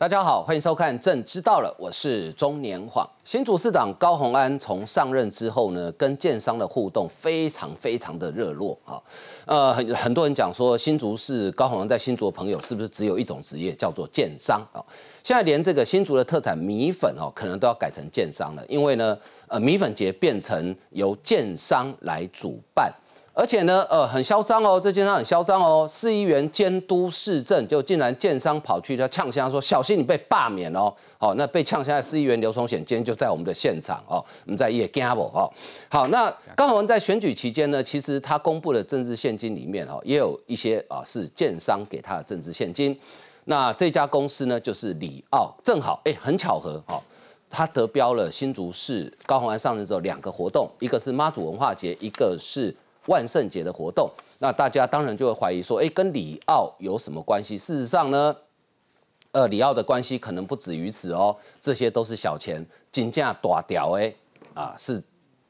大家好，欢迎收看《朕知道了》，我是中年晃。新竹市长高虹安从上任之后呢，跟建商的互动非常非常的热络啊。呃，很很多人讲说，新竹市高虹安在新竹的朋友是不是只有一种职业，叫做建商啊？现在连这个新竹的特产米粉哦，可能都要改成建商了，因为呢，呃，米粉节变成由建商来主办。而且呢，呃，很嚣张哦，这建商很嚣张哦，市议员监督市政，就竟然建商跑去他呛声说：“小心你被罢免哦！”好，那被呛下的市议员刘崇显今天就在我们的现场哦，我们在夜 gamble 哦。好，那高鸿文在选举期间呢，其实他公布的政治现金里面哦，也有一些啊是建商给他的政治现金。那这家公司呢，就是里奥，正好哎，很巧合哦，他得标了新竹市高鸿安上任之后两个活动，一个是妈祖文化节，一个是。万圣节的活动，那大家当然就会怀疑说，哎，跟里奥有什么关系？事实上呢，呃，里奥的关系可能不止于此哦，这些都是小钱，金价大屌哎，啊，是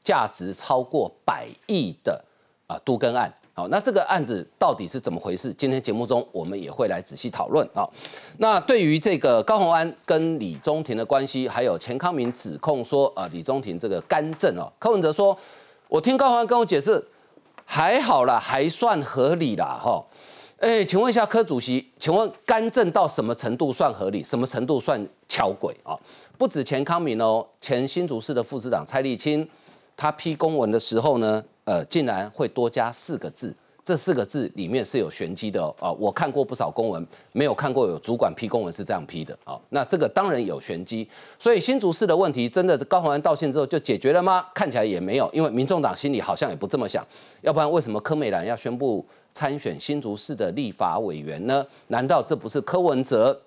价值超过百亿的啊都根案。好，那这个案子到底是怎么回事？今天节目中我们也会来仔细讨论啊。那对于这个高鸿安跟李宗廷的关系，还有钱康明指控说，啊，李宗廷这个干政哦，柯文哲说，我听高鸿安跟我解释。还好啦，还算合理啦，哈，哎，请问一下柯主席，请问干政到什么程度算合理？什么程度算巧鬼啊？不止前康明哦，前新竹市的副市长蔡立青，他批公文的时候呢，呃，竟然会多加四个字。这四个字里面是有玄机的哦，我看过不少公文，没有看过有主管批公文是这样批的啊。那这个当然有玄机，所以新竹市的问题真的高鸿安道歉之后就解决了吗？看起来也没有，因为民众党心里好像也不这么想。要不然为什么柯美兰要宣布参选新竹市的立法委员呢？难道这不是柯文哲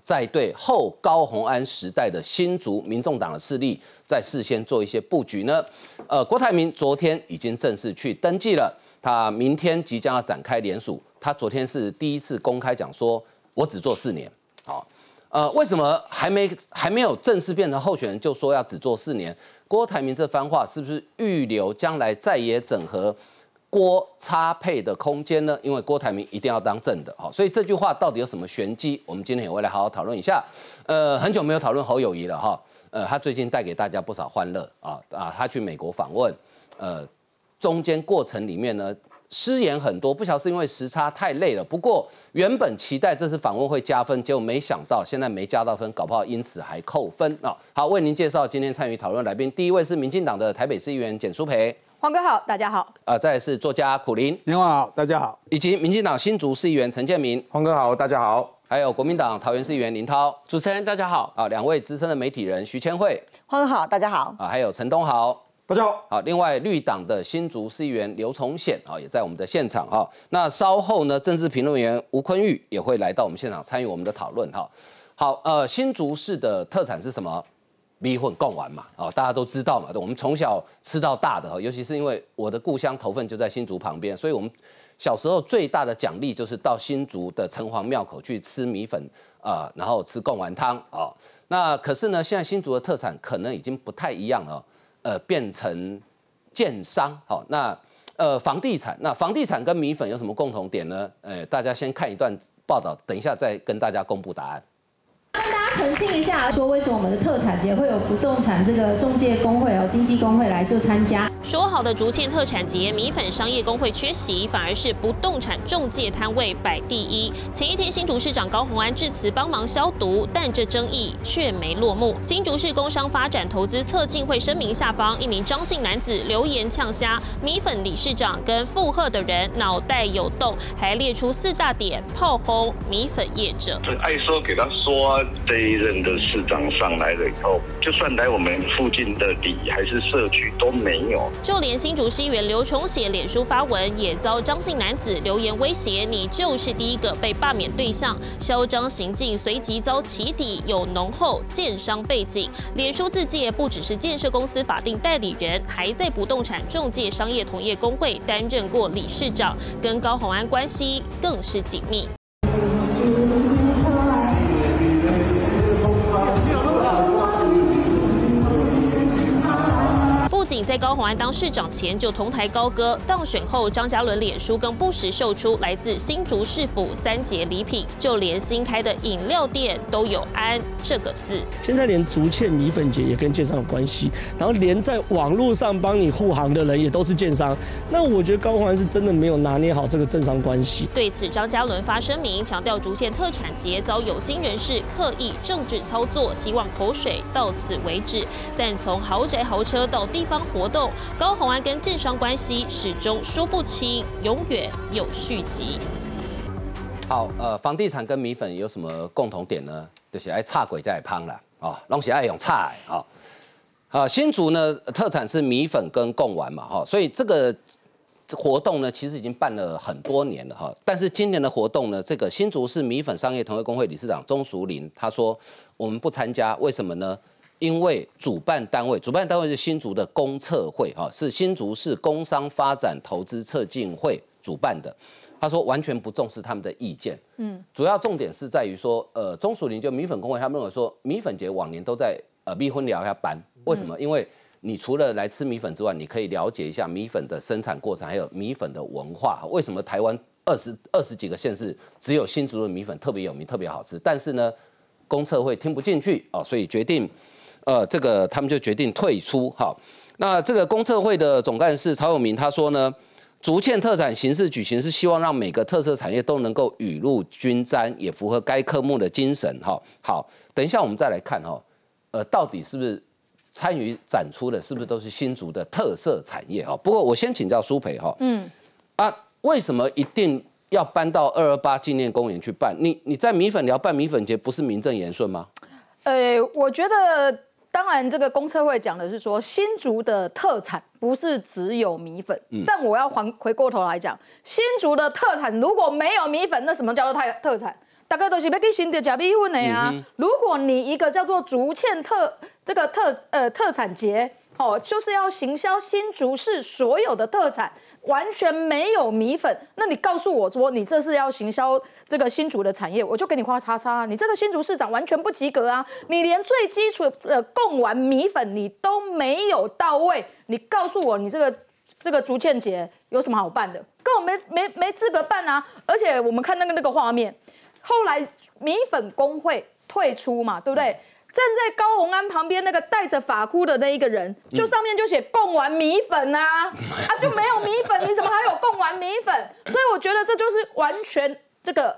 在对后高鸿安时代的新竹民众党的势力在事先做一些布局呢？呃，郭台铭昨天已经正式去登记了。他明天即将要展开联署，他昨天是第一次公开讲说，我只做四年，好，呃，为什么还没还没有正式变成候选人就说要只做四年？郭台铭这番话是不是预留将来再也整合郭差配的空间呢？因为郭台铭一定要当正的，好，所以这句话到底有什么玄机？我们今天也会来好好讨论一下。呃，很久没有讨论侯友谊了哈，呃，他最近带给大家不少欢乐啊啊，他去美国访问，呃。中间过程里面呢，失言很多，不晓得是因为时差太累了。不过原本期待这次访问会加分，结果没想到现在没加到分，搞不好因此还扣分啊！好，为您介绍今天参与讨论来宾，第一位是民进党的台北市议员简淑培，黄哥好，大家好。啊，再来是作家苦林，您好，大家好。以及民进党新竹市议员陈建明，黄哥好，大家好。还有国民党桃园市议员林涛，主持人大家好。啊，两位资深的媒体人徐千惠，黄哥好，大家好。啊，还有陈东豪。大家好，好，另外绿党的新竹市议员刘崇显啊，也在我们的现场哈。那稍后呢，政治评论员吴坤玉也会来到我们现场参与我们的讨论哈。好，呃，新竹市的特产是什么？米粉贡丸嘛，哦，大家都知道嘛，我们从小吃到大的哈，尤其是因为我的故乡头份就在新竹旁边，所以我们小时候最大的奖励就是到新竹的城隍庙口去吃米粉啊，然后吃贡丸汤啊。那可是呢，现在新竹的特产可能已经不太一样了。呃，变成建商，好，那呃，房地产，那房地产跟米粉有什么共同点呢？呃，大家先看一段报道，等一下再跟大家公布答案。澄清一下，说为什么我们的特产节会有不动产这个中介工会哦，经纪工会来做参加？说好的竹堑特产节，米粉商业工会缺席，反而是不动产中介摊位摆第一。前一天新竹市长高虹安致辞帮忙消毒，但这争议却没落幕。新竹市工商发展投资策进会声明下方，一名张姓男子留言呛虾米粉理事长跟附和的人脑袋有洞，还列出四大点炮轰米粉业者。爱说给他说。这一任的市长上来了以后，就算来我们附近的里还是社区都没有。就连新竹市议员刘崇写脸书发文，也遭张姓男子留言威胁：“你就是第一个被罢免对象。”嚣张行径随即遭起底，有浓厚建商背景。脸书自介不只是建设公司法定代理人，还在不动产中介商业同业工会担任过理事长，跟高鸿安关系更是紧密。在高虹安当市长前就同台高歌，当选后张嘉伦脸书更不时秀出来自新竹市府三节礼品，就连新开的饮料店都有“安”这个字。现在连竹堑米粉节也跟建商有关系，然后连在网络上帮你护航的人也都是建商。那我觉得高虹安是真的没有拿捏好这个政商关系。对此，张嘉伦发声明，强调竹堑特产节遭有心人士刻意政治操作，希望口水到此为止。但从豪宅豪车到地方活动，高虹安跟建商关系始终说不清，永远有续集。好，呃，房地产跟米粉有什么共同点呢？就是爱差鬼在胖了啊，拢是爱用差啊。啊，新竹呢特产是米粉跟贡丸嘛，哈，所以这个活动呢其实已经办了很多年了哈。但是今年的活动呢，这个新竹市米粉商业同业工会理事长钟淑玲他说，我们不参加，为什么呢？因为主办单位，主办单位是新竹的公测会哈，是新竹市工商发展投资策进会主办的。他说完全不重视他们的意见，嗯，主要重点是在于说，呃，钟淑玲就米粉工会，他们认为说米粉节往年都在呃蜜婚聊一下班，为什么？因为你除了来吃米粉之外，你可以了解一下米粉的生产过程，还有米粉的文化。为什么台湾二十二十几个县市只有新竹的米粉特别有名、特别好吃？但是呢，公测会听不进去哦，所以决定，呃，这个他们就决定退出。哈，那这个公测会的总干事曹永明他说呢。竹堑特产形式举行是希望让每个特色产业都能够雨露均沾，也符合该科目的精神。哈，好，等一下我们再来看哈，呃，到底是不是参与展出的，是不是都是新竹的特色产业？哈，不过我先请教苏培哈，嗯，啊，为什么一定要搬到二二八纪念公园去办？你你在米粉寮办米粉节，不是名正言顺吗？呃，我觉得。当然，这个公测会讲的是说新竹的特产不是只有米粉，但我要还回过头来讲，新竹的特产如果没有米粉，那什么叫做特特产？大概都是要去新的假米粉的呀。如果你一个叫做竹堑特这个特呃特产节，哦，就是要行销新竹市所有的特产。完全没有米粉，那你告诉我说你这是要行销这个新竹的产业，我就给你画叉叉。你这个新竹市长完全不及格啊！你连最基础的供完米粉你都没有到位，你告诉我你这个这个竹堑节有什么好办的？根本没没没资格办啊！而且我们看那个那个画面，后来米粉工会退出嘛，对不对？站在高洪安旁边那个戴着发箍的那一个人，就上面就写贡丸米粉啊，啊就没有米粉，你怎么还有贡丸米粉？所以我觉得这就是完全这个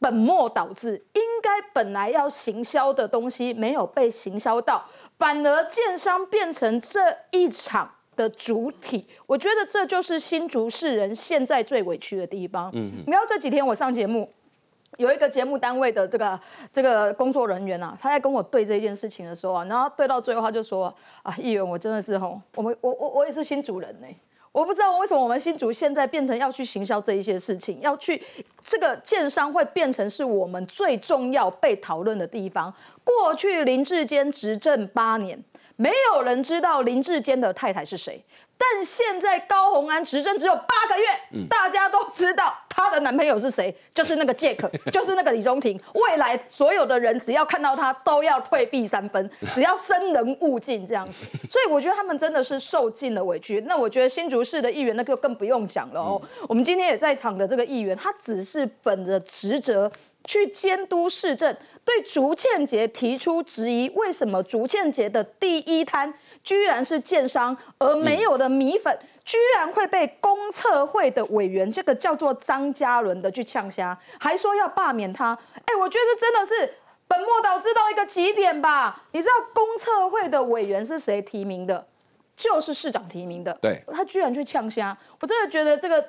本末倒置，应该本来要行销的东西没有被行销到，反而建商变成这一场的主体，我觉得这就是新竹市人现在最委屈的地方。嗯，你知道这几天我上节目。有一个节目单位的这个这个工作人员啊，他在跟我对这件事情的时候啊，然后对到最后他就说啊，议员我真的是吼，我们我我我也是新主人呢，我不知道为什么我们新主现在变成要去行销这一些事情，要去这个建商会变成是我们最重要被讨论的地方。过去林志坚执政八年，没有人知道林志坚的太太是谁。但现在高红安执政只有八个月，大家都知道她的男朋友是谁，就是那个杰克，就是那个李宗廷。未来所有的人只要看到他，都要退避三分，只要生人勿近这样子。所以我觉得他们真的是受尽了委屈。那我觉得新竹市的议员那就更不用讲了哦。我们今天也在场的这个议员，他只是本着职责去监督市政，对竹堑节提出质疑，为什么竹堑节的第一摊？居然是建商，而没有的米粉，居然会被公测会的委员，这个叫做张嘉伦的去呛虾，还说要罢免他。哎，我觉得真的是本末倒置到一个极点吧？你知道公测会的委员是谁提名的？就是市长提名的。对，他居然去呛虾，我真的觉得这个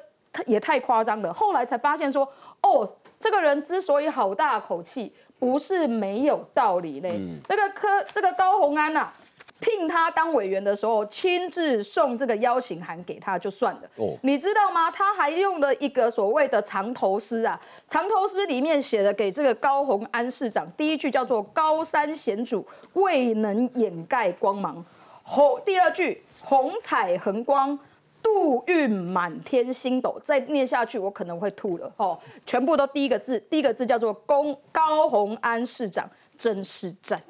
也太夸张了。后来才发现说，哦，这个人之所以好大口气，不是没有道理嘞。那个科，这个高鸿安呐。聘他当委员的时候，亲自送这个邀请函给他就算了。哦，你知道吗？他还用了一个所谓的长头诗啊，长头诗里面写的给这个高鸿安市长，第一句叫做“高山险阻，未能掩盖光芒”，红第二句“红彩恒光，度运满天星斗”。再念下去，我可能会吐了。哦，全部都第一个字，第一个字叫做“公高鸿安市长真是赞”，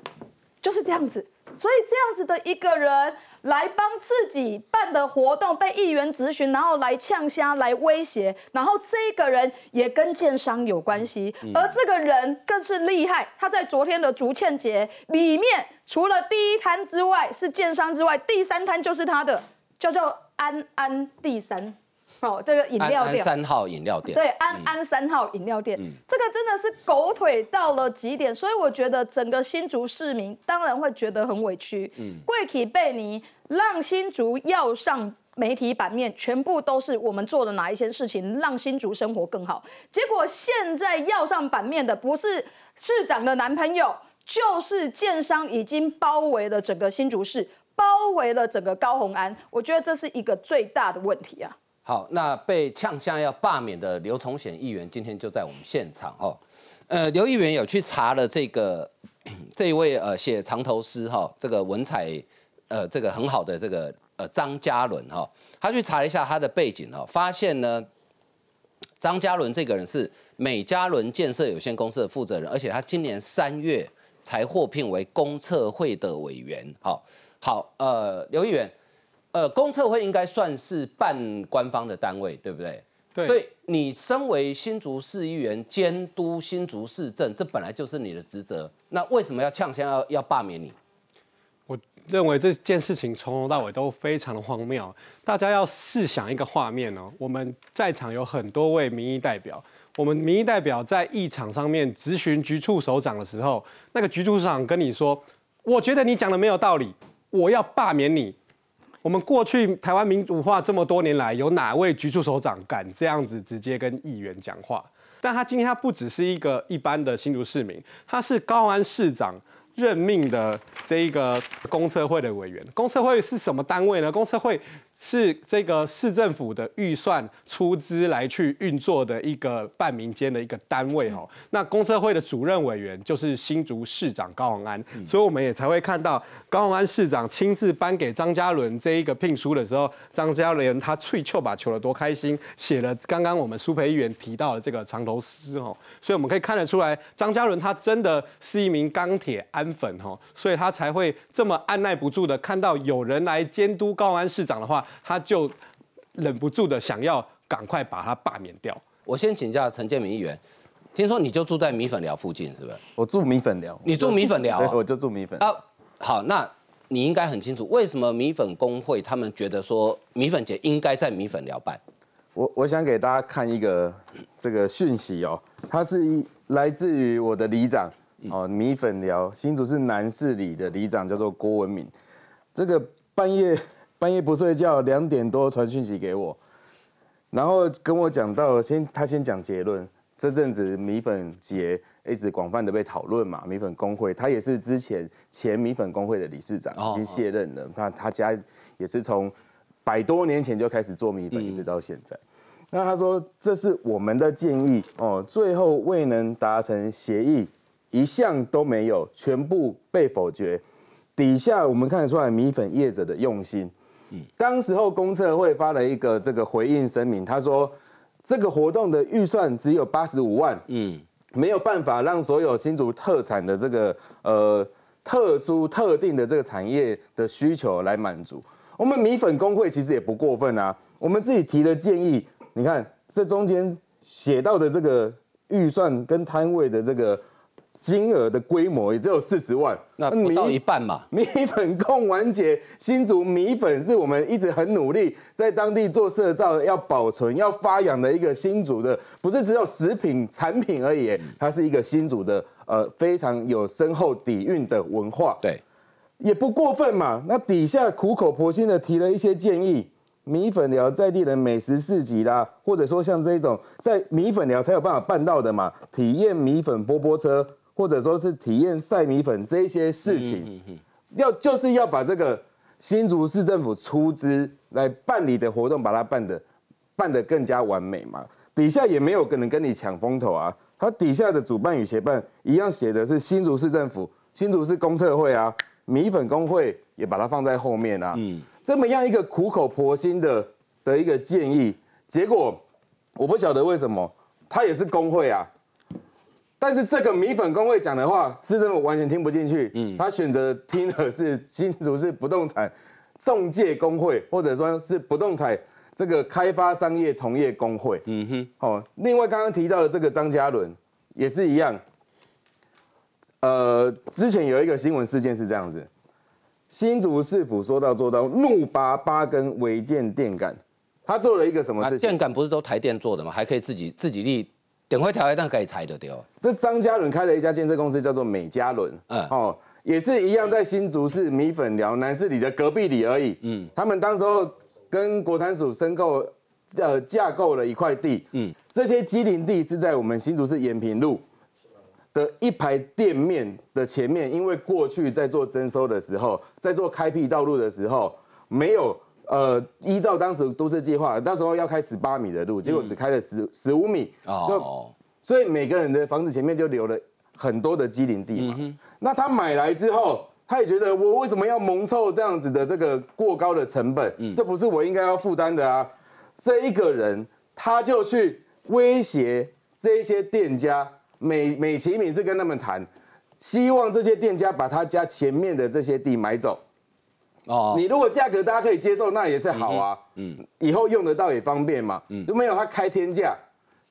就是这样子。所以这样子的一个人，来帮自己办的活动被议员质询，然后来呛虾、来威胁，然后这个人也跟建商有关系，而这个人更是厉害，他在昨天的竹堑节里面，除了第一摊之外是建商之外，第三摊就是他的，叫做安安第三。哦，这个饮料店三号饮料店，对，安安三号饮料店，这个真的是狗腿到了极点，所以我觉得整个新竹市民当然会觉得很委屈。嗯，贵体贝尼让新竹要上媒体版面，全部都是我们做的哪一些事情让新竹生活更好，结果现在要上版面的不是市长的男朋友，就是建商已经包围了整个新竹市，包围了整个高鸿安，我觉得这是一个最大的问题啊。好，那被呛下要罢免的刘崇显议员今天就在我们现场哦。呃，刘议员有去查了这个 这一位呃写长头诗哈，这个文采呃这个很好的这个呃张嘉伦哈，他去查了一下他的背景哦，发现呢张嘉伦这个人是美嘉伦建设有限公司的负责人，而且他今年三月才获聘为公测会的委员。好，好，呃，刘议员。呃，公测会应该算是半官方的单位，对不对？对。所以你身为新竹市议员，监督新竹市政，这本来就是你的职责。那为什么要呛先要要罢免你？我认为这件事情从头到尾都非常的荒谬。大家要试想一个画面哦，我们在场有很多位民意代表，我们民意代表在议场上面咨询局处首长的时候，那个局处首长跟你说：“我觉得你讲的没有道理，我要罢免你。”我们过去台湾民主化这么多年来，有哪位局处首长敢这样子直接跟议员讲话？但他今天他不只是一个一般的新竹市民，他是高安市长任命的这一个公测会的委员。公测会是什么单位呢？公测会。是这个市政府的预算出资来去运作的一个半民间的一个单位哦。那公测会的主任委员就是新竹市长高鸿安，所以我们也才会看到高鸿安市长亲自颁给张嘉伦这一个聘书的时候，张嘉伦他翠球把球了多开心，写了刚刚我们苏培议员提到的这个长头诗哦。所以我们可以看得出来，张嘉伦他真的是一名钢铁安粉哦，所以他才会这么按耐不住的看到有人来监督高安市长的话。他就忍不住的想要赶快把他罢免掉。我先请教陈建明议员，听说你就住在米粉寮附近，是不是？我住米粉寮。你住米粉寮？我就住米粉。啊，好，那你应该很清楚，为什么米粉工会他们觉得说米粉节应该在米粉寮办？我我想给大家看一个这个讯息哦，它是一来自于我的里长哦，米粉寮新竹市南市里的里长叫做郭文敏，这个半夜。半夜不睡觉，两点多传讯息给我，然后跟我讲到，先他先讲结论。这阵子米粉节一直广泛的被讨论嘛，米粉工会他也是之前前米粉工会的理事长，已经卸任了。那他家也是从百多年前就开始做米粉，一直到现在。那他说这是我们的建议哦，最后未能达成协议，一项都没有，全部被否决。底下我们看得出来米粉业者的用心。当时候公测会发了一个这个回应声明，他说这个活动的预算只有八十五万，嗯，没有办法让所有新竹特产的这个呃特殊特定的这个产业的需求来满足。我们米粉工会其实也不过分啊，我们自己提的建议，你看这中间写到的这个预算跟摊位的这个。金额的规模也只有四十万，那不到一半嘛。米粉控完结，新竹米粉是我们一直很努力在当地做社造、要保存、要发扬的一个新竹的，不是只有食品产品而已，它是一个新竹的呃非常有深厚底蕴的文化。对，也不过分嘛。那底下苦口婆心的提了一些建议，米粉寮在地的美食市集啦，或者说像这种在米粉寮才有办法办到的嘛，体验米粉波波车。或者说是体验晒米粉这些事情，要就是要把这个新竹市政府出资来办理的活动，把它办的办得更加完美嘛。底下也没有可能跟你抢风头啊。它底下的主办与协办一样写的是新竹市政府、新竹市公测会啊，米粉工会也把它放在后面啊。嗯，这么样一个苦口婆心的的一个建议，结果我不晓得为什么，它也是工会啊。但是这个米粉工会讲的话，市政府完全听不进去。嗯，他选择听的是新竹市不动产中介工会，或者说是不动产这个开发商业同业工会。嗯哼，哦，另外刚刚提到的这个张嘉伦也是一样。呃，之前有一个新闻事件是这样子，新竹市府说到做到，怒拔八根违建电杆，他做了一个什么事情？电杆不是都台电做的吗？还可以自己自己立点会调一档可以拆的掉。这张嘉伦开了一家建设公司，叫做美嘉伦，嗯，哦，也是一样在新竹市米粉寮南市里的隔壁里而已。嗯，他们当时候跟国产署申购，呃，架构了一块地。嗯，这些机林地是在我们新竹市延平路。的一排店面的前面，因为过去在做征收的时候，在做开辟道路的时候，没有呃依照当时都市计划，那时候要开十八米的路，结果只开了十十五米，哦，所以每个人的房子前面就留了很多的机林地嘛。那他买来之后，他也觉得我为什么要蒙受这样子的这个过高的成本？这不是我应该要负担的啊！这一个人他就去威胁这些店家。美美其名是跟他们谈，希望这些店家把他家前面的这些地买走。哦，你如果价格大家可以接受，那也是好啊。嗯，以后用得到也方便嘛。嗯，就没有他开天价，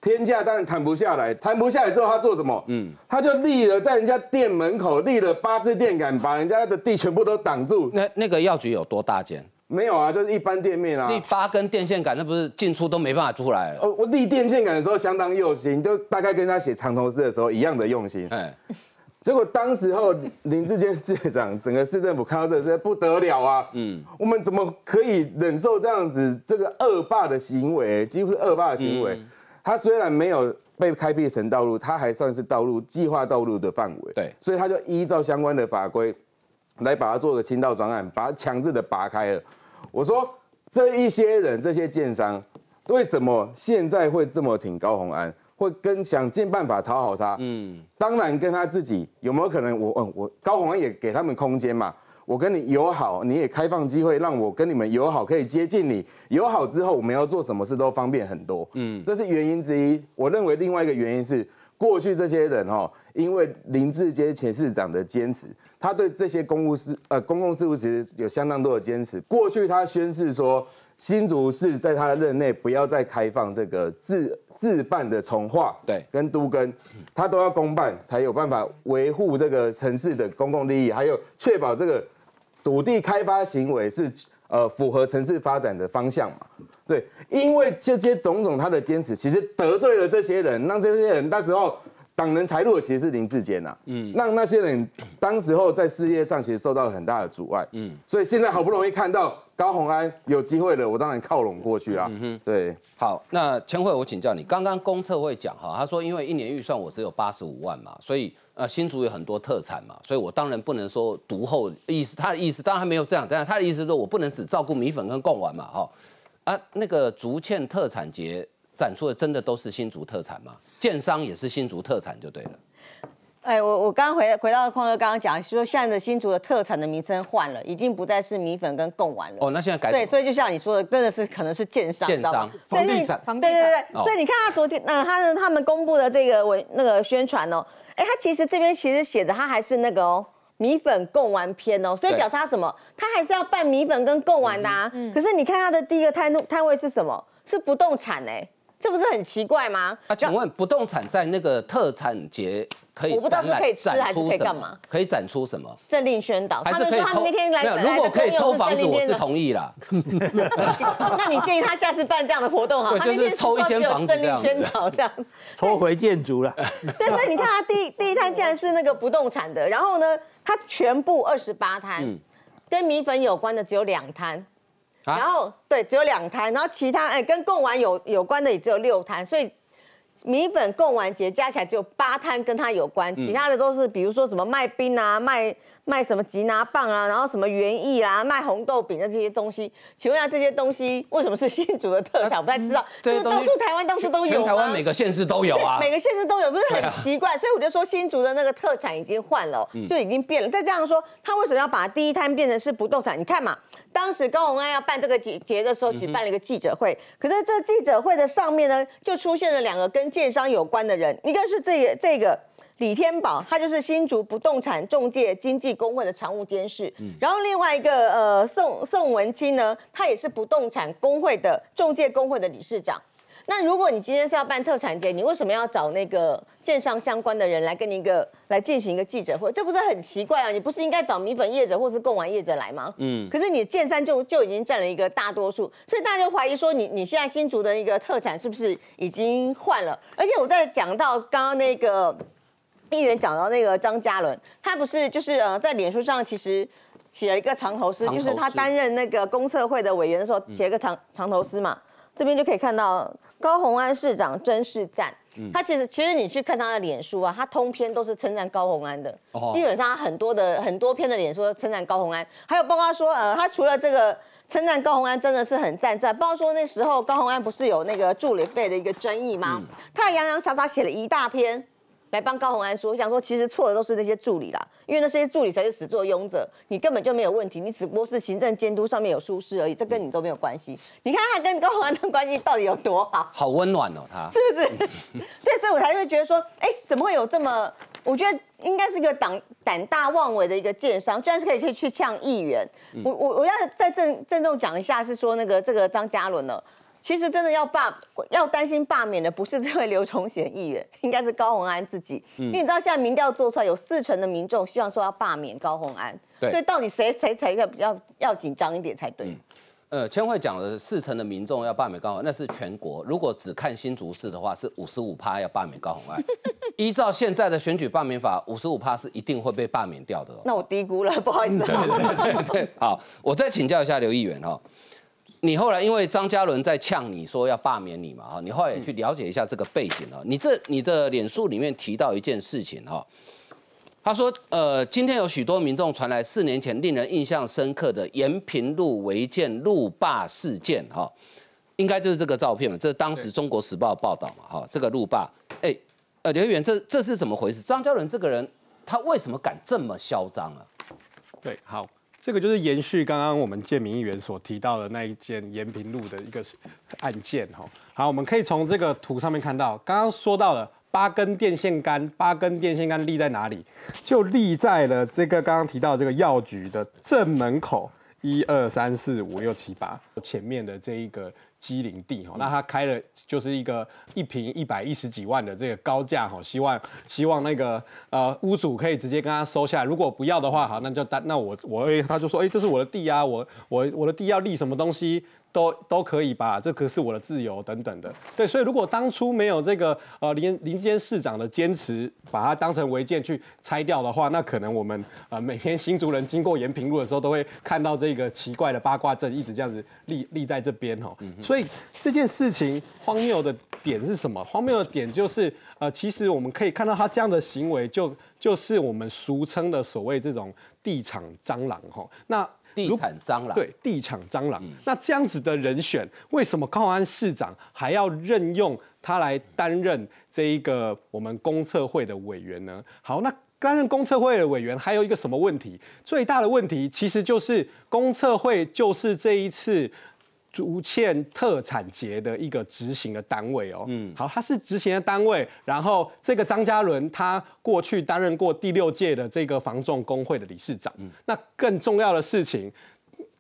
天价当然谈不下来，谈不下来之后他做什么？嗯，他就立了在人家店门口立了八支电杆，把人家的地全部都挡住。那那个药局有多大间？没有啊，就是一般店面啊。立八根电线杆，那不是进出都没办法出来。哦，我立电线杆的时候相当用心，就大概跟他写长头诗的时候一样的用心。哎，结果当时候林志坚市长，整个市政府看到这事不得了啊。嗯，我们怎么可以忍受这样子这个恶霸的行为？几乎是恶霸的行为。他虽然没有被开辟成道路，他还算是道路计划道路的范围。对，所以他就依照相关的法规来把它做个清道专案，把它强制的拔开了。我说这一些人，这些建商，为什么现在会这么挺高鸿安，会跟想尽办法讨好他？嗯，当然跟他自己有没有可能？我嗯，我高鸿安也给他们空间嘛，我跟你友好，你也开放机会让我跟你们友好，可以接近你。友好之后，我们要做什么事都方便很多。嗯，这是原因之一。我认为另外一个原因是。过去这些人哈，因为林志坚前市长的坚持，他对这些公务事呃公共事务其实有相当多的坚持。过去他宣誓说，新竹市在他的任内不要再开放这个自自办的从化，对，跟都跟，他都要公办，才有办法维护这个城市的公共利益，还有确保这个土地开发行为是呃符合城市发展的方向嘛。对，因为这些种种他的坚持，其实得罪了这些人，让这些人那时候挡人财路的其实是林志坚呐，嗯，让那些人当时候在事业上其实受到很大的阻碍，嗯，所以现在好不容易看到高鸿安有机会了，我当然靠拢过去啊，嗯哼，对，好，那千惠我请教你，刚刚公测会讲哈，他说因为一年预算我只有八十五万嘛，所以呃新竹有很多特产嘛，所以我当然不能说独厚意思，他的意思当然没有这样，但是他的意思说我不能只照顾米粉跟贡丸嘛，哈。啊，那个竹堑特产节展出的真的都是新竹特产吗？建商也是新竹特产就对了。哎，我我刚刚回回到匡哥刚刚讲，说现在的新竹的特产的名称换了，已经不再是米粉跟贡丸了。哦，那现在改对，所以就像你说的，真的是可能是建商，建商房地产，房地产对对对。所以你看他昨天，那他的他们公布的这个文那个宣传哦，哎，他其实这边其实写的他还是那个哦。米粉贡丸篇哦，所以表示他什么？他还是要办米粉跟贡丸的啊。可是你看他的第一个摊摊位是什么？是不动产哎，这不是很奇怪吗？啊，请问不动产在那个特产节可以？我不知道是可以吃还是可以干嘛？可以展出什么？政令宣导，还是可以抽？没有，如果可以抽房子，我是同意啦。那你建议他下次办这样的活动哈？就是抽一间房子这样。宣导这样，抽回建筑了。对，所以你看他第第一摊竟然是那个不动产的，然后呢？他全部二十八摊，跟米粉有关的只有两摊，然后对，只有两摊，然后其他哎跟贡丸有有关的也只有六摊，所以米粉贡丸节加起来只有八摊跟它有关，其他的都是比如说什么卖冰啊卖。卖什么吉拿棒啊，然后什么园艺啊，卖红豆饼的这些东西，请问一下这些东西为什么是新竹的特产？不太知道，就是到处台湾到处都有全台湾每个县市都有啊，每个县市都有，不是很奇怪？所以我就说新竹的那个特产已经换了，就已经变了。再这样说，他为什么要把第一摊变成是不动产？你看嘛，当时高鸿安要办这个节节的时候，举办了一个记者会，可是这记者会的上面呢，就出现了两个跟建商有关的人，一个是这个这个。李天宝，他就是新竹不动产中介经纪工会的常务监事。然后另外一个呃宋宋文清呢，他也是不动产工会的中介工会的理事长。那如果你今天是要办特产节，你为什么要找那个建商相关的人来跟你一个来进行一个记者会？这不是很奇怪啊？你不是应该找米粉业者或是贡丸业者来吗？嗯。可是你建商就就已经占了一个大多数，所以大家就怀疑说你你现在新竹的一个特产是不是已经换了？而且我在讲到刚刚那个议员讲到那个张嘉伦，他不是就是呃在脸书上其实写了一个长头诗，就是他担任那个公测会的委员的时候写了个长长头诗嘛。这边就可以看到高鸿安市长真是赞，他其实其实你去看他的脸书啊，他通篇都是称赞高虹安的，基本上他很多的很多篇的脸书称赞高虹安，还有包括说呃他除了这个称赞高虹安真的是很赞之外，包括说那时候高虹安不是有那个助理费的一个争议吗？他洋洋洒洒写了一大篇。来帮高鸿安说，我想说，其实错的都是那些助理啦，因为那些助理才是始作俑者，你根本就没有问题，你只不过是行政监督上面有疏失而已，这跟你都没有关系。你看他跟高鸿安的关系到底有多好？好温暖哦，他是不是？对，所以我才会觉得说，哎，怎么会有这么？我觉得应该是一个胆胆大妄为的一个奸商，居然是可以可以去呛议员。我我我要再郑郑重讲一下，是说那个这个张嘉伦呢。其实真的要罢要担心罢免的不是这位刘崇贤议员，应该是高鸿安自己。因为你知道现在民调做出来，有四成的民众希望说要罢免高鸿安。所以到底谁谁才要比较要紧张一点才对？呃，千惠讲的四成的民众要罢免高鸿，那是全国。如果只看新竹市的话，是五十五趴要罢免高鸿安。依照现在的选举罢免法，五十五趴是一定会被罢免掉的。那我低估了，不好意思。对对对，好，我再请教一下刘议员哈。你后来因为张嘉伦在呛你说要罢免你嘛哈，你后来也去了解一下这个背景啊。你这你的脸书里面提到一件事情哈，他说呃今天有许多民众传来四年前令人印象深刻的延平路违建路霸事件哈，应该就是这个照片嘛，这是当时中国时报报道嘛哈，这个路霸哎呃刘议员这这是怎么回事？张嘉伦这个人他为什么敢这么嚣张啊？对，好。这个就是延续刚刚我们建民议员所提到的那一件延平路的一个案件哈。好，我们可以从这个图上面看到，刚刚说到了八根电线杆，八根电线杆立在哪里？就立在了这个刚刚提到这个药局的正门口，一二三四五六七八前面的这一个。机林地哈，那他开了就是一个一平一百一十几万的这个高价哈，希望希望那个呃屋主可以直接跟他收下来，如果不要的话，好，那就单那我我他就说，哎，这是我的地啊，我我我的地要立什么东西？都都可以吧，这可是我的自由等等的。对，所以如果当初没有这个呃林林间市长的坚持，把它当成违建去拆掉的话，那可能我们呃每天新竹人经过延平路的时候，都会看到这个奇怪的八卦阵一直这样子立立在这边哈。所以这件事情荒谬的点是什么？荒谬的点就是呃，其实我们可以看到他这样的行为，就就是我们俗称的所谓这种地产蟑螂哈。那地产蟑螂，对地产蟑螂。那这样子的人选，为什么高安市长还要任用他来担任这一个我们公测会的委员呢？好，那担任公测会的委员还有一个什么问题？最大的问题其实就是公测会就是这一次。竹堑特产节的一个执行的单位哦，嗯，好，他是执行的单位，然后这个张嘉伦他过去担任过第六届的这个防重工会的理事长，嗯，那更重要的事情，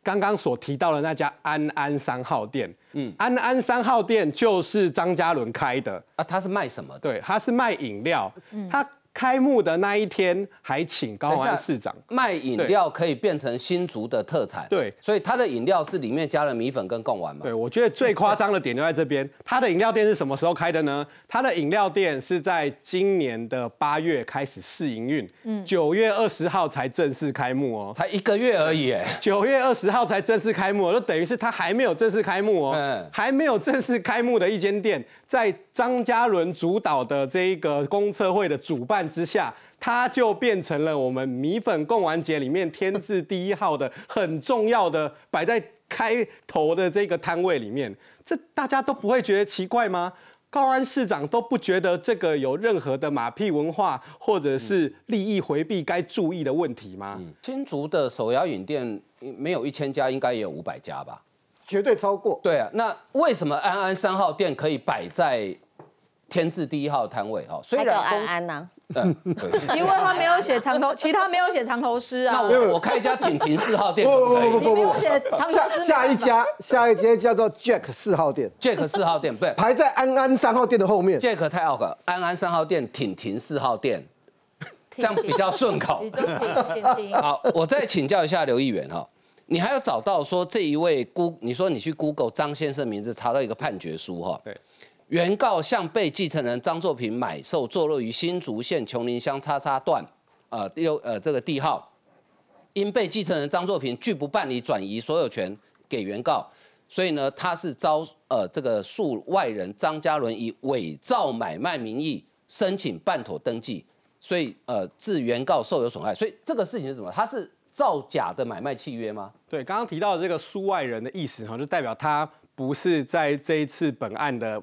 刚刚所提到的那家安安三号店，嗯，安安三号店就是张嘉伦开的。啊，他是卖什么？对，他是卖饮料，他。开幕的那一天，还请高安市长卖饮料，可以变成新竹的特产。对，所以他的饮料是里面加了米粉跟贡丸嘛。对，我觉得最夸张的点就在这边。他的饮料店是什么时候开的呢？他的饮料店是在今年的八月开始试营运，嗯，九月二十号才正式开幕哦，才一个月而已。九月二十号才正式开幕，就等于是他还没有正式开幕哦，嗯，还没有正式开幕的一间店。在张嘉伦主导的这一个公测会的主办之下，它就变成了我们米粉贡丸节里面天字第一号的很重要的摆在开头的这个摊位里面。这大家都不会觉得奇怪吗？高安市长都不觉得这个有任何的马屁文化或者是利益回避该注意的问题吗？新竹的手摇饮店没有一千家，应该也有五百家吧？绝对超过。对啊，那为什么安安三号店可以摆在天字第一号摊位哈。虽然安安呐，嗯，对。因为他没有写长头，其他没有写长头诗啊。那我我开一家挺停四号店不不可以你没有写长头下诗，下一家下一家叫做 Jack 四号店，？Jack 四号店，不对排在安安三号店的后面。，Jack 太 out 了，安安三号店，挺停四号店，这样比较顺口。好，我再请教一下刘议员哈，你还要找到说这一位估，你说你去 Google 张先生名字查到一个判决书哈，对，原告向被继承人张作平买受坐落于新竹县琼林乡叉叉段，呃第六呃这个地号，因被继承人张作平拒不办理转移所有权给原告，所以呢他是遭呃这个诉外人张嘉伦以伪造买卖名义申请办妥登记，所以呃致原告受有损害，所以这个事情是什么？他是造假的买卖契约吗？对，刚刚提到的这个书外人的意思哈，就代表他不是在这一次本案的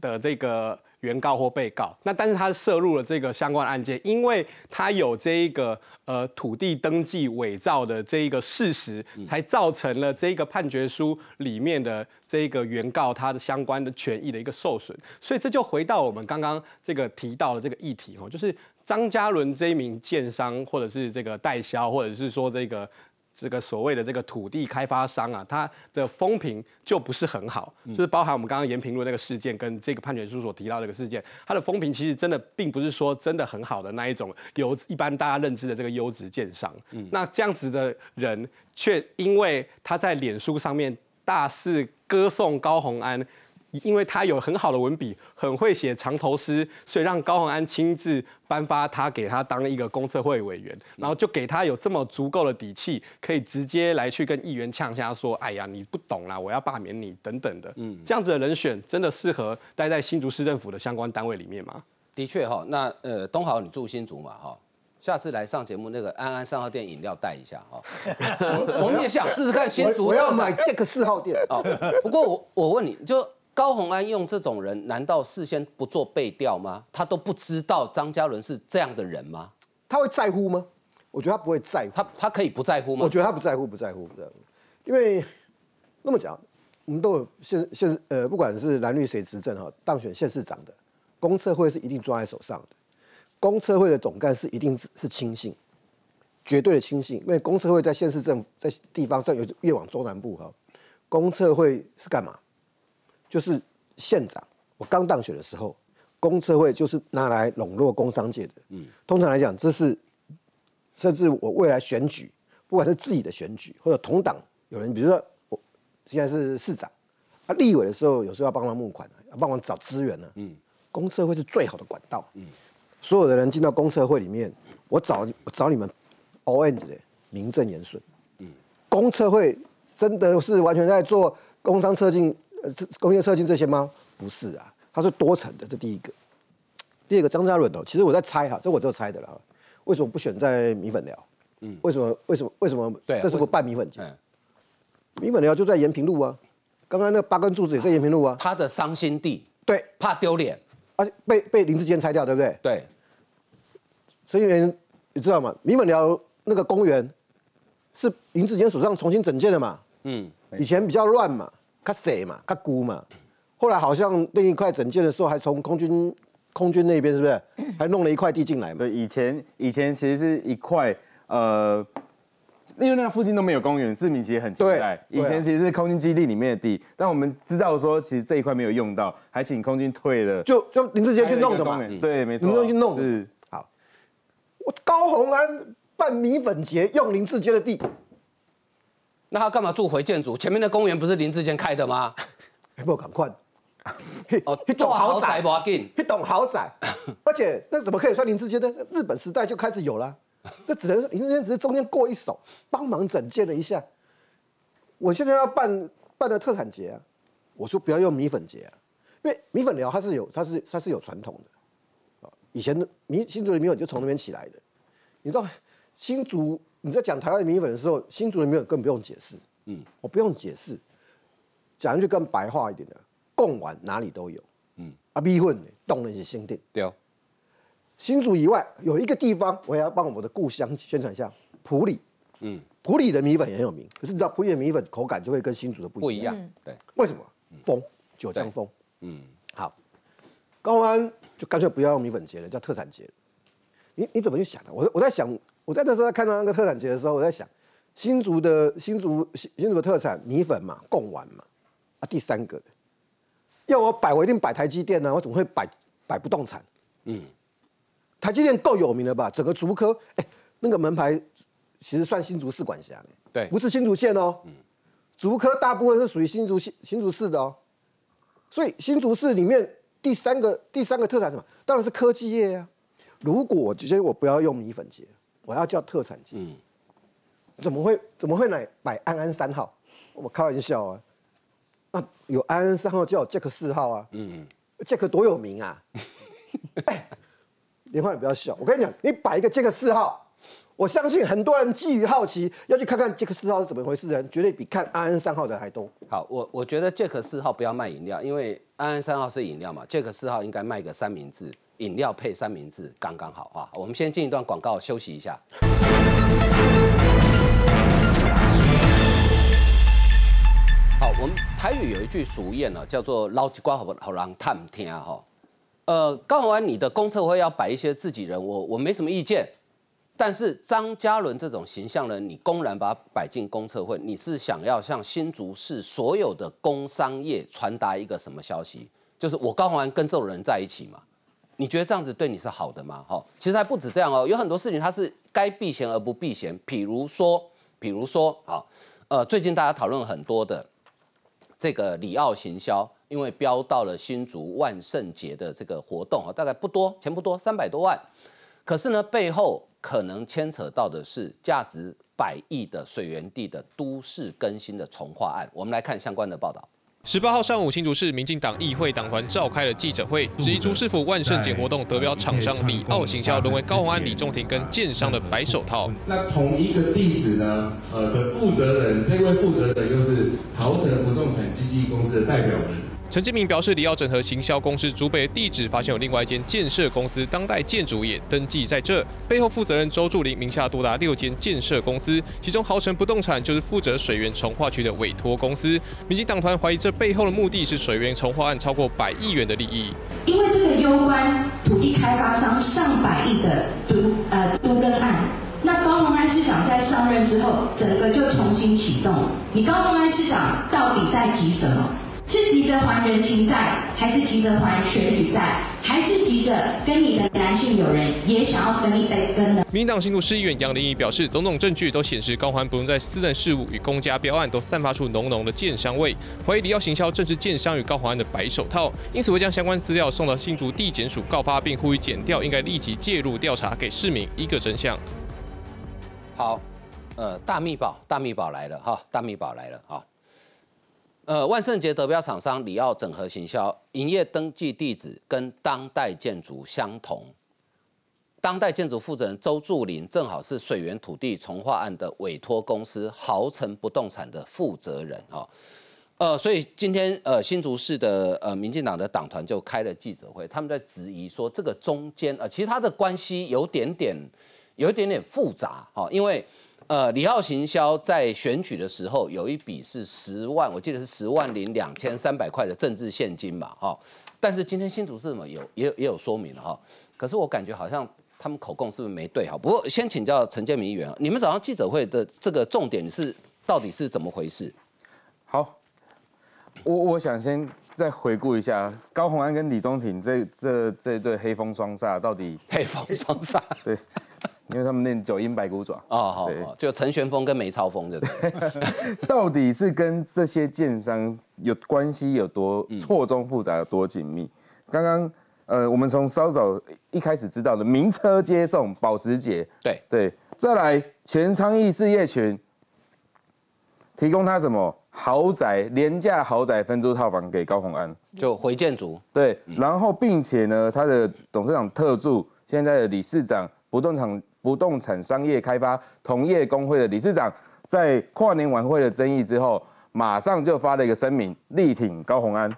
的这个原告或被告，那但是他涉入了这个相关案件，因为他有这一个呃土地登记伪造的这一个事实，才造成了这一个判决书里面的这一个原告他的相关的权益的一个受损，所以这就回到我们刚刚这个提到的这个议题哦，就是张嘉伦这一名建商或者是这个代销，或者是说这个。这个所谓的这个土地开发商啊，他的风评就不是很好，就是包含我们刚刚延平路那个事件跟这个判决书所提到这个事件，他的风评其实真的并不是说真的很好的那一种有一般大家认知的这个优质建商。那这样子的人，却因为他在脸书上面大肆歌颂高虹安。因为他有很好的文笔，很会写长头诗，所以让高鸿安亲自颁发他给他当一个公测会委员，然后就给他有这么足够的底气，可以直接来去跟议员呛下说：“哎呀，你不懂啦，我要罢免你等等的。”嗯，这样子的人选真的适合待在新竹市政府的相关单位里面吗？的确哈，那呃东豪你住新竹嘛哈，下次来上节目那个安安三号店饮料带一下哈，我我们也想试试看新竹我我要买 Jack 四号店。哦。不过我我问你就。高虹安用这种人，难道事先不做背调吗？他都不知道张嘉伦是这样的人吗？他会在乎吗？我觉得他不会在乎。他他可以不在乎吗？我觉得他不在乎，不在乎，不在乎。因为那么讲，我们都有县县呃，不管是蓝绿谁执政哈，当选县市长的，公测会是一定抓在手上的。公测会的总干事一定是是亲信，绝对的亲信。因为公测会在县市政府在地方上有越往中南部哈，公测会是干嘛？就是县长，我刚当选的时候，公测会就是拿来笼络工商界的。嗯，通常来讲，这是甚至我未来选举，不管是自己的选举或者同党有人，比如说我现在是市长，啊，立委的时候有时候要帮忙募款，要帮忙找资源呢。嗯，公测会是最好的管道。嗯，所有的人进到公测会里面，我找我找你们 orange 的名正言顺。嗯，公测会真的是完全在做工商车进。呃，这工业测进这些吗？不是啊，它是多层的，这第一个。第二个张嘉伦哦，其实我在猜哈，这我就猜的了。为什么不选在米粉寮？嗯，为什么？为什么？为什么？对，这是不办米粉节？米粉寮就在延平路啊，刚刚那八根柱子也在延平路啊。他的伤心地，对，怕丢脸，而且被被林志坚拆掉，对不对？对。陈议员，你知道吗？米粉寮那个公园是林志坚手上重新整建的嘛？嗯，以前比较乱嘛。他谁嘛，较孤嘛，后来好像另一块整建的时候，还从空军空军那边是不是，还弄了一块地进来嘛？对，以前以前其实是一块呃，因为那附近都没有公园，市民其实很期待。以前其实是空军基地里面的地，但我们知道说，其实这一块没有用到，还请空军退了，就就林志杰去弄的嘛。对，没错，林去弄是好。我高虹安办米粉节用林志杰的地。那他干嘛住回建筑？前面的公园不是林志坚开的吗？不赶快，哦，一栋豪宅不要紧，一栋豪宅，而且那怎么可以算林志坚呢？日本时代就开始有了，这只能林志坚只是中间过一手，帮忙整建了一下。我现在要办办的特产节啊，我说不要用米粉节啊，因为米粉寮它是有它是它是有传统的，以前的米新竹的米粉就从那边起来的，你知道新竹。你在讲台湾的米粉的时候，新竹的米粉更不用解释。嗯，我不用解释，讲一句更白话一点的，贡丸哪里都有。嗯，啊米粉动了一些新店。对。新竹以外有一个地方，我也要帮我的故乡宣传一下，普里。嗯，埔里的米粉也很有名，可是你知道普里的米粉口感就会跟新竹的不一样。不一样。对。为什么？风，九江风。嗯。好。高鸿安就干脆不要用米粉节了，叫特产节。你你怎么去想的？我我在想，我在那时候看到那个特产节的时候，我在想，新竹的新竹新新竹的特产米粉嘛，贡丸嘛，啊，第三个要我摆，我一定摆台积电呢、我怎么会摆摆不动产？嗯，台积电够有名了吧？整个竹科，哎、那个门牌其实算新竹市管辖的，对不是新竹县哦。嗯竹科大部分是属于新竹县新竹市的哦，所以新竹市里面第三个第三个特产什么？当然是科技业啊。如果我觉得我不要用米粉节，我要叫特产鸡，嗯。怎么会怎么会来摆安安三号？我开玩笑啊，那有安安三号就有 Jack 四号啊，嗯，Jack 多有名啊！哎，莲花你不要笑，我跟你讲，你摆一个 Jack 四号，我相信很多人基于好奇要去看看 Jack 四号是怎么回事的人，绝对比看安安三号的还多。好，我我觉得 Jack 四号不要卖饮料，因为安安三号是饮料嘛，Jack 四号应该卖个三明治，饮料配三明治刚刚好啊。我们先进一段广告休息一下。好，我们台语有一句俗谚呢，叫做“捞鸡瓜好好让探听”哈。呃，高宏安，你的公测会要摆一些自己人，我我没什么意见。但是张嘉伦这种形象呢，你公然把他摆进公测会，你是想要向新竹市所有的工商业传达一个什么消息？就是我高宏安跟这种人在一起嘛？你觉得这样子对你是好的吗？哈，其实还不止这样哦，有很多事情它是该避嫌而不避嫌。比如说，比如说，好，呃，最近大家讨论很多的这个里奥行销，因为标到了新竹万圣节的这个活动啊，大概不多，钱不多，三百多万。可是呢，背后可能牵扯到的是价值百亿的水源地的都市更新的重化案。我们来看相关的报道。十八号上午，新竹市民进党议会党团召开了记者会，质疑竹市府万圣节活动得标厂商里奥行销沦为高鸿安、李仲廷跟建商的白手套。那同一个地址呢，呃的负责人，这位负责人又是豪城不动产经纪公司的代表人。陈志明表示，里奥整合行销公司竹北的地址发现有另外一间建设公司当代建筑也登记在这，背后负责人周助林名下多达六间建设公司，其中豪城不动产就是负责水源从化区的委托公司。民进党团怀疑这背后的目的是水源从化案超过百亿元的利益。因为这个攸关土地开发商上百亿的都呃都更案，那高鸿安市长在上任之后，整个就重新启动。你高鸿安市长到底在急什么？是急着还人情债，还是急着还选举债，还是急着跟你的男性友人也想要分一杯羹呢？民进党新竹市议员杨林仪表示，种种证据都显示高环不用在私人事务与公家标案都散发出浓浓的建商味，怀疑李耀行销正是建商与高环安的白手套，因此会将相关资料送到新竹地检署告发，并呼吁检调应该立即介入调查，给市民一个真相。好，呃，大密宝，大密宝来了哈，大密宝来了哈。呃，万圣节得标厂商里奥整合行销营业登记地址跟当代建筑相同，当代建筑负责人周柱林正好是水源土地重划案的委托公司豪城不动产的负责人哈。呃，所以今天呃新竹市的呃民进党的党团就开了记者会，他们在质疑说这个中间呃其实他的关系有点点有一点点复杂哈，因为。呃，李浩行销在选举的时候有一笔是十万，我记得是十万零两千三百块的政治现金嘛，哈。但是今天新竹市嘛有也有也有说明了哈，可是我感觉好像他们口供是不是没对哈？不过先请教陈建明议员，你们早上记者会的这个重点是到底是怎么回事？好，我我想先再回顾一下高鸿安跟李宗廷这这这对黑风双煞到底黑风双煞对。因为他们念九阴白骨爪。哦，好，就陈玄风跟梅超风的，到底是跟这些建商有关系有多错综复杂，有多紧密？刚刚呃，我们从稍早一开始知道的名车接送保时捷，对。对，再来全昌邑事业群提供他什么豪宅廉价豪宅分租套房给高鸿安，就回建筑。对，然后并且呢，他的董事长特助，现在的理事长不动产。不动产商业开发同业工会的理事长，在跨年晚会的争议之后，马上就发了一个声明，力挺高鸿安。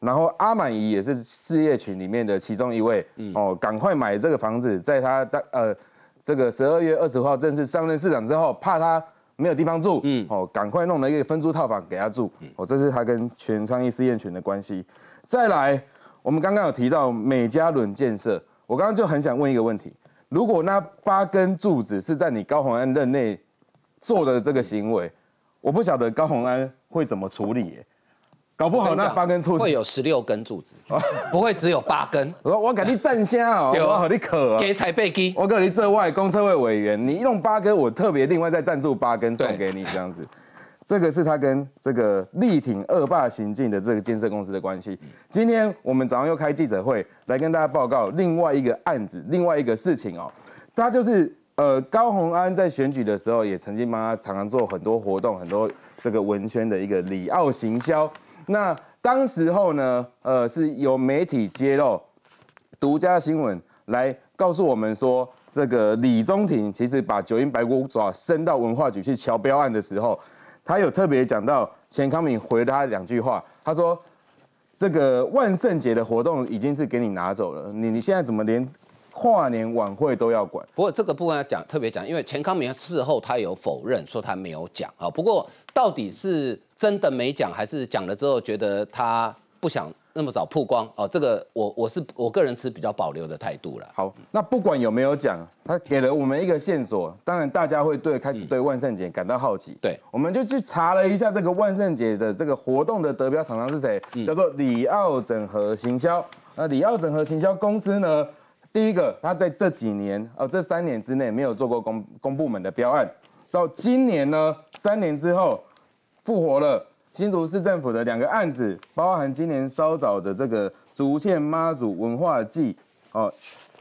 然后阿满姨也是事业群里面的其中一位，哦，赶快买这个房子，在他的呃这个十二月二十号正式上任市长之后，怕他没有地方住，嗯，哦，赶快弄了一个分租套房给他住，哦，这是他跟全昌邑事业群的关系。再来。我们刚刚有提到美加仑建设，我刚刚就很想问一个问题：如果那八根柱子是在你高鸿安任内做的这个行为，我不晓得高鸿安会怎么处理耶？搞不好那八根柱子会有十六根柱子，不会只有八根。我说我给你站下哦，我好你可给彩背机，我给你这外公车位委员，你用八根，我特别另外再赞助八根送给你这样子。这个是他跟这个力挺恶霸行径的这个建设公司的关系。今天我们早上又开记者会来跟大家报告另外一个案子，另外一个事情哦。他就是呃高鸿安在选举的时候也曾经帮他常常做很多活动，很多这个文宣的一个里奥行销。那当时候呢，呃，是有媒体揭露，独家新闻来告诉我们说，这个李宗廷其实把九阴白骨爪伸到文化局去敲标案的时候，他有特别讲到钱康敏回他两句话，他说，这个万圣节的活动已经是给你拿走了，你你现在怎么连跨年晚会都要管？不过这个部分要讲特别讲，因为钱康敏事后他有否认说他没有讲啊，不过到底是。真的没讲，还是讲了之后觉得他不想那么早曝光哦？这个我我是我个人持比较保留的态度了。好，那不管有没有讲，他给了我们一个线索，当然大家会对开始对万圣节感到好奇。对，我们就去查了一下这个万圣节的这个活动的得标厂商是谁，叫做里奥整合行销。那里奥整合行销公司呢，第一个，他在这几年哦这三年之内没有做过公公部门的标案，到今年呢三年之后。复活了新竹市政府的两个案子，包含今年稍早的这个竹堑妈祖文化祭哦，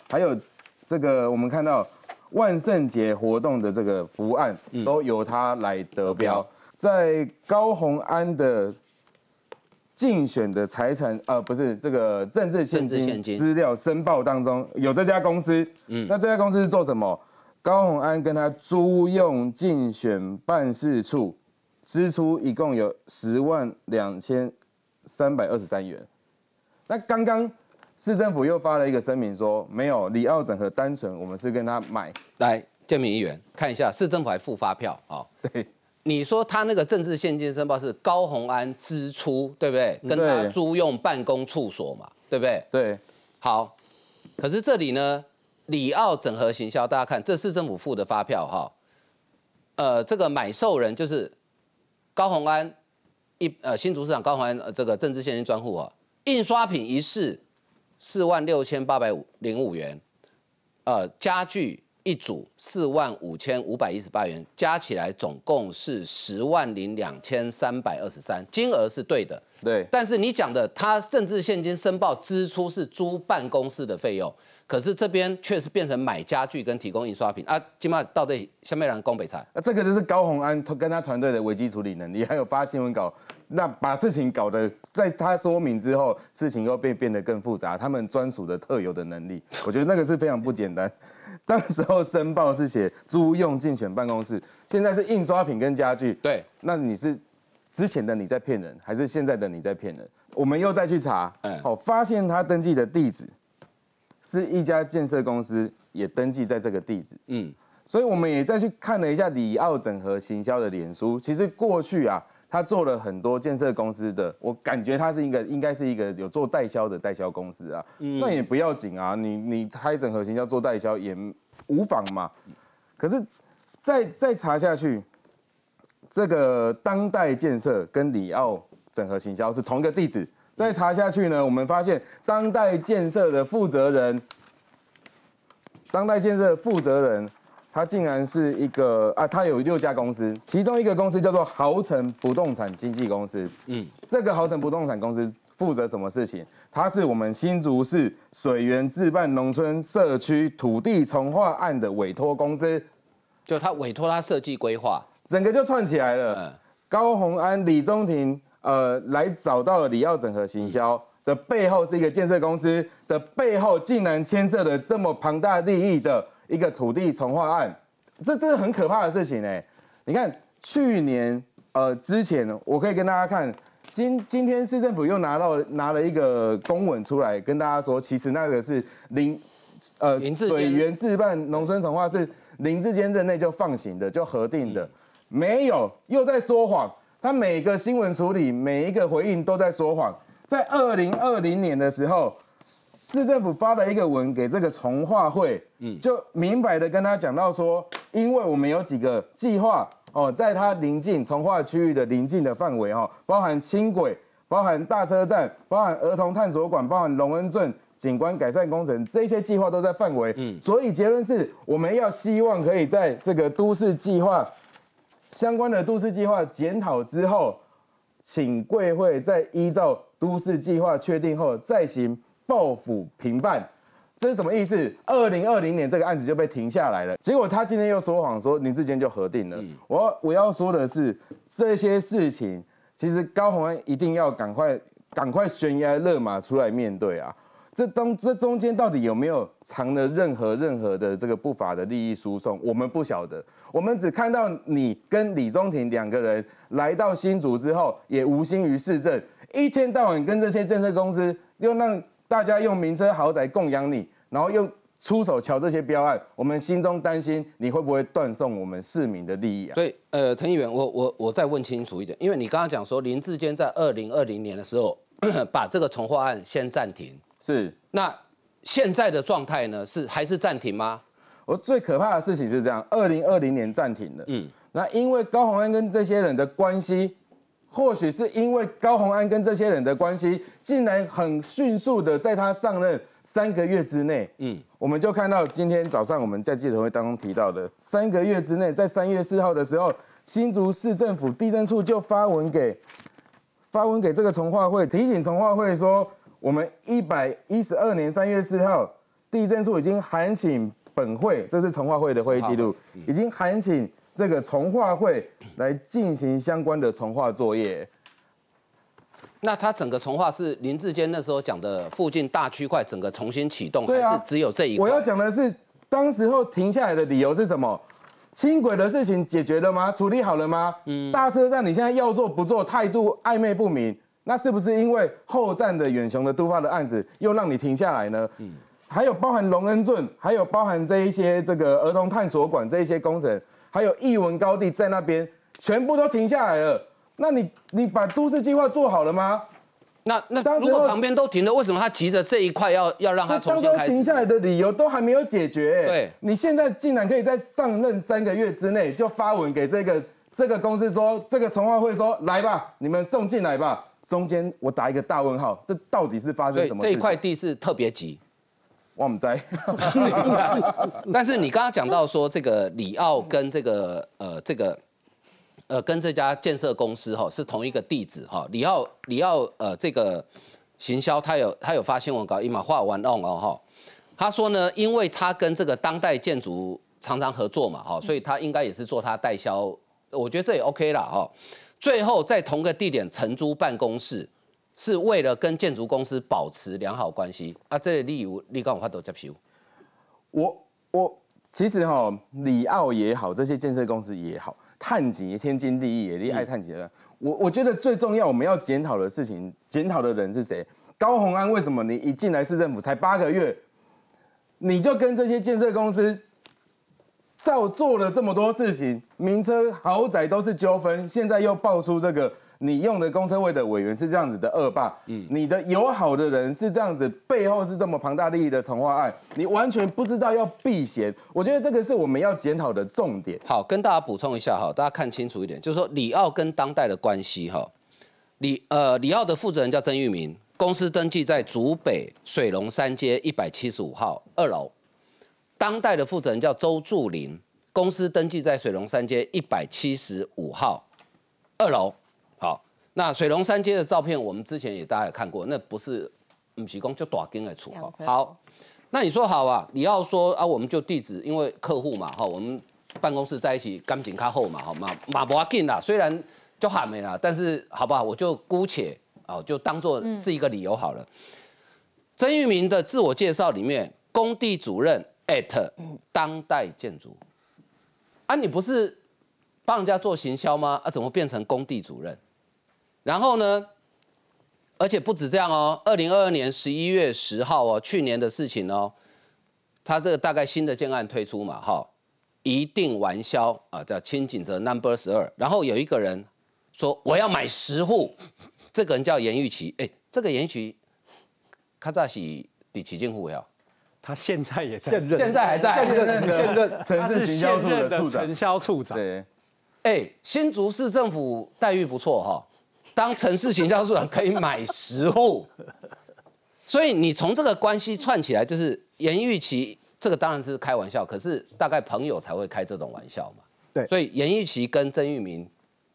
还有这个我们看到万圣节活动的这个福案，都由他来得标。在高鸿安的竞选的财产呃，不是这个政治现金资料申报当中有这家公司，嗯，那这家公司是做什么？高鸿安跟他租用竞选办事处。支出一共有十万两千三百二十三元。那刚刚市政府又发了一个声明说，没有里奥整合单纯，我们是跟他买。来，建民议员看一下，市政府还付发票啊？对，你说他那个政治现金申报是高鸿安支出，对不对？跟他租用办公处所嘛，对不对？对。好，可是这里呢，里奥整合行销，大家看，这市政府付的发票哈，呃，这个买受人就是。高鸿安一呃新竹市长高鸿安这个政治现金专户啊，印刷品一式四万六千八百五零五元，呃家具一组四万五千五百一十八元，加起来总共是十万零两千三百二十三，金额是对的，对。但是你讲的他政治现金申报支出是租办公室的费用。可是这边确实变成买家具跟提供印刷品。啊，起码到底下面人工北菜，那这个就是高鸿安跟他团队的危机处理能力，还有发新闻稿，那把事情搞得在他说明之后，事情又变变得更复杂，他们专属的特有的能力，我觉得那个是非常不简单。当时候申报是写租用竞选办公室，现在是印刷品跟家具，对，那你是之前的你在骗人，还是现在的你在骗人？我们又再去查，好，发现他登记的地址。是一家建设公司也登记在这个地址，嗯，所以我们也再去看了一下里奥整合行销的脸书。其实过去啊，他做了很多建设公司的，我感觉他是一个应该是一个有做代销的代销公司啊，那也不要紧啊，你你开整合行销做代销也无妨嘛。可是再再查下去，这个当代建设跟里奥整合行销是同一个地址。再查下去呢，我们发现当代建设的负责人，当代建设负责人，他竟然是一个啊，他有六家公司，其中一个公司叫做豪城不动产经纪公司。嗯，这个豪城不动产公司负责什么事情？他是我们新竹市水源自办农村社区土地重划案的委托公司，就他委托他设计规划，整个就串起来了。高鸿安、李宗廷。呃，来找到了里奥整合行销的背后是一个建设公司的背后，竟然牵涉了这么庞大利益的一个土地重划案，这这是很可怕的事情哎！你看去年呃之前，我可以跟大家看，今今天市政府又拿到拿了一个公文出来跟大家说，其实那个是林呃水源自办农村重划是林志坚任内就放行的，就核定的，没有又在说谎。他每个新闻处理，每一个回应都在说谎。在二零二零年的时候，市政府发了一个文给这个从化会，嗯，就明白的跟他讲到说，因为我们有几个计划哦，在它临近从化区域的临近的范围哦，包含轻轨、包含大车站、包含儿童探索馆、包含龙恩镇景观改善工程，这些计划都在范围，嗯，所以结论是，我们要希望可以在这个都市计划相关的都市计划检讨之后，请贵会再依照都市计划确定后再行。报府平办，这是什么意思？二零二零年这个案子就被停下来了。结果他今天又说谎，说林志坚就核定了。我我要说的是，这些事情其实高鸿安一定要赶快赶快悬崖勒马出来面对啊！这中这中间到底有没有藏了任何任何的这个不法的利益输送？我们不晓得，我们只看到你跟李宗廷两个人来到新竹之后，也无心于市政，一天到晚跟这些建设公司又让。大家用名车豪宅供养你，然后又出手瞧这些标案，我们心中担心你会不会断送我们市民的利益啊？所以，呃，陈议员，我我我再问清楚一点，因为你刚刚讲说林志坚在二零二零年的时候 把这个从化案先暂停，是那现在的状态呢？是还是暂停吗？我最可怕的事情是这样，二零二零年暂停了，嗯，那因为高鸿安跟这些人的关系。或许是因为高鸿安跟这些人的关系，竟然很迅速的在他上任三个月之内，嗯，我们就看到今天早上我们在记者会当中提到的，三个月之内，在三月四号的时候，新竹市政府地震处就发文给发文给这个从化会，提醒从化会说，我们一百一十二年三月四号，地震处已经函请本会，这是从化会的会议记录，已经函请。这个重化会来进行相关的重化作业。那它整个重化是林志坚那时候讲的附近大区块整个重新启动，还是只有这一？我要讲的是，当时候停下来的理由是什么？轻轨的事情解决了吗？处理好了吗？嗯。大车站你现在要做不做，态度暧昧不明，那是不是因为后站的远雄的都发的案子又让你停下来呢？嗯。还有包含龙恩镇，还有包含这一些这个儿童探索馆这一些工程。还有艺文高地在那边，全部都停下来了。那你你把都市计划做好了吗？那那如果旁边都停了，为什么他急着这一块要要让他重新开始？停下来的理由都还没有解决。对，你现在竟然可以在上任三个月之内就发文给这个这个公司说，这个从化会说来吧，你们送进来吧。中间我打一个大问号，这到底是发生什么？这一块地是特别急。我们在，但是你刚刚讲到说这个里奥跟这个呃这个呃跟这家建设公司哈是同一个地址哈，里奥里奥呃这个行销他有他有发新闻稿，一马画完弄哦哈，他说呢，因为他跟这个当代建筑常常合作嘛哈，所以他应该也是做他代销，我觉得这也 OK 了哈，最后在同个地点承租办公室。是为了跟建筑公司保持良好关系啊！这例如你刚我话都接受。我我其实哈，里奥也好，这些建设公司也好，探井天经地义，也你爱探井的。我我觉得最重要，我们要检讨的事情，检讨的人是谁？高鸿安为什么你一进来市政府才八个月，你就跟这些建设公司照做了这么多事情，名车豪宅都是纠纷，现在又爆出这个。你用的公车位的委员是这样子的恶霸，嗯，你的友好的人是这样子，背后是这么庞大利益的从化案，你完全不知道要避嫌。我觉得这个是我们要检讨的重点。好，跟大家补充一下哈，大家看清楚一点，就是说里奥跟当代的关系哈，里呃里奥的负责人叫曾玉明，公司登记在竹北水龙山街一百七十五号二楼，当代的负责人叫周祝林，公司登记在水龙山街一百七十五号二楼。好那水龙山街的照片，我们之前也大家也看过，那不是不是讲就短根的处哈。好，那你说好啊？你要说啊，我们就地址，因为客户嘛哈，我们办公室在一起，干紧卡后嘛，好嘛马不要紧啦。虽然就喊没啦，但是好不好，我就姑且啊，就当做是一个理由好了。曾玉明的自我介绍里面，工地主任 at 当代建筑啊，你不是帮人家做行销吗？啊，怎么变成工地主任？然后呢？而且不止这样哦，二零二二年十一月十号哦，去年的事情哦，他这个大概新的建案推出嘛，哈，一定完销啊，叫清景泽 Number 十二。然后有一个人说我要买十户，这个人叫严玉琪，哎，这个延期，卡扎西第旗政府呀，他现在也在，现任现在还在现任现任城市行销处的处长承，销处长。对，哎，新竹市政府待遇不错哈，当城市行销处长可以买十户，所以你从这个关系串起来，就是严玉琪这个当然是开玩笑，可是大概朋友才会开这种玩笑嘛。对所以严玉琪跟曾玉明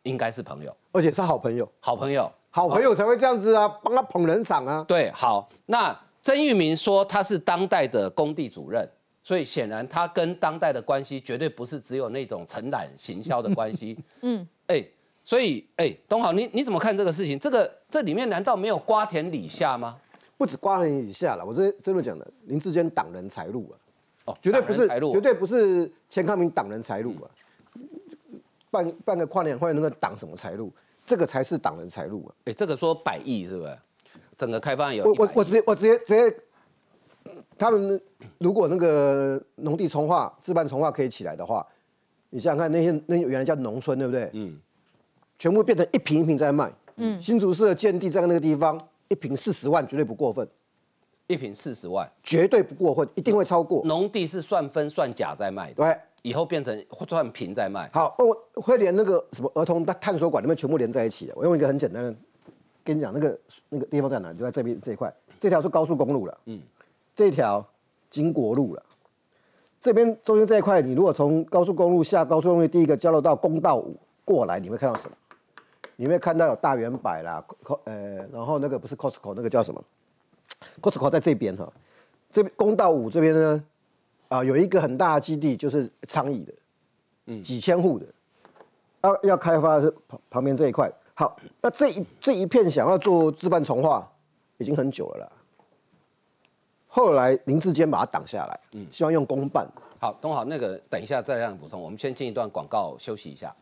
应该是朋友，而且是好朋友，好朋友。好朋友才会这样子啊，帮他捧人场啊。对，好，那曾玉明说他是当代的工地主任，所以显然他跟当代的关系绝对不是只有那种承揽行销的关系。嗯，哎、所以哎，董豪，你你怎么看这个事情？这个这里面难道没有瓜田李下吗？不止瓜田李下了，我这这么讲的，林志坚挡人财路啊，哦，绝对不是路绝对不是钱康明挡人财路啊，办办个跨年会那个挡什么财路？这个才是挡人财路啊！哎、这个说百亿是不是？整个开发案有我我我直接我直接直接，他们如果那个农地重化、自办重化可以起来的话，你想想看，那些那些原来叫农村，对不对？嗯，全部变成一平一平在卖。嗯新竹市的建地在那个地方，一平四十万绝对不过分，一平四十万，绝对不过分，一定会超过。农地是算分算甲在卖的，对，以后变成算平在卖。好，我会连那个什么儿童探索馆里面全部连在一起的。我用一个很简单的跟你讲，那个那个地方在哪？就在这边这一块，这条是高速公路了，嗯，这条经国路了。这边中间这一块，你如果从高速公路下高速公路第一个交流道公道五过来，你会看到什么？你会看到有大圆柏啦呃，然后那个不是 Costco，那个叫什么？Costco 在这边哈，这边公道五这边呢，啊、有一个很大的基地，就是昌邑的，嗯，几千户的，要要开发是旁旁边这一块。好，那这一这一片想要做自办重化，已经很久了啦。后来林志坚把它挡下来，嗯，希望用公办。好，东豪，那个等一下再让你补充，我们先进一段广告休息一下。